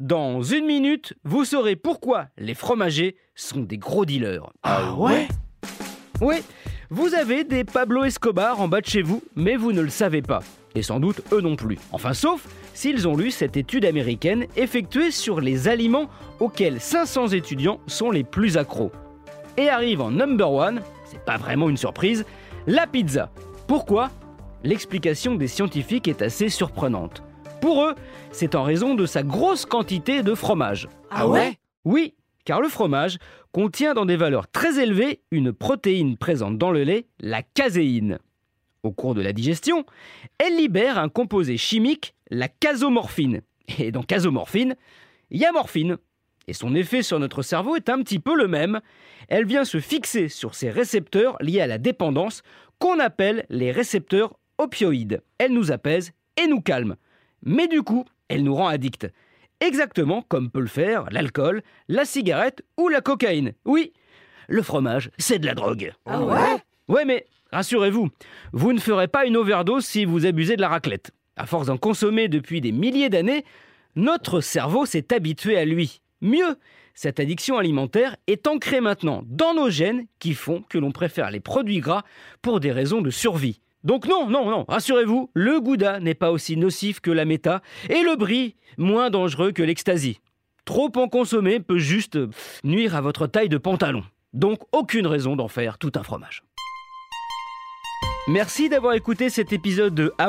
Dans une minute, vous saurez pourquoi les fromagers sont des gros dealers. Ah ouais Oui, vous avez des Pablo Escobar en bas de chez vous, mais vous ne le savez pas. Et sans doute eux non plus. Enfin, sauf s'ils ont lu cette étude américaine effectuée sur les aliments auxquels 500 étudiants sont les plus accros. Et arrive en number one, c'est pas vraiment une surprise, la pizza. Pourquoi? L'explication des scientifiques est assez surprenante. Pour eux, c'est en raison de sa grosse quantité de fromage. Ah ouais Oui, car le fromage contient dans des valeurs très élevées une protéine présente dans le lait, la caséine. Au cours de la digestion, elle libère un composé chimique, la casomorphine. Et dans casomorphine, il y a morphine. Et son effet sur notre cerveau est un petit peu le même. Elle vient se fixer sur ces récepteurs liés à la dépendance qu'on appelle les récepteurs opioïdes. Elle nous apaise et nous calme. Mais du coup, elle nous rend addicts. Exactement comme peut le faire l'alcool, la cigarette ou la cocaïne. Oui, le fromage, c'est de la drogue. Ah ouais? Ouais, mais rassurez-vous, vous ne ferez pas une overdose si vous abusez de la raclette. À force d'en consommer depuis des milliers d'années, notre cerveau s'est habitué à lui. Mieux, cette addiction alimentaire est ancrée maintenant dans nos gènes qui font que l'on préfère les produits gras pour des raisons de survie. Donc non, non, non, rassurez-vous, le gouda n'est pas aussi nocif que la méta et le brie moins dangereux que l'ecstasy. Trop en consommer peut juste nuire à votre taille de pantalon. Donc aucune raison d'en faire tout un fromage. Merci d'avoir écouté cet épisode de Ah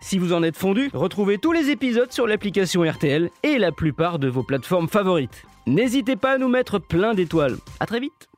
Si vous en êtes fondu, retrouvez tous les épisodes sur l'application RTL et la plupart de vos plateformes favorites. N'hésitez pas à nous mettre plein d'étoiles. À très vite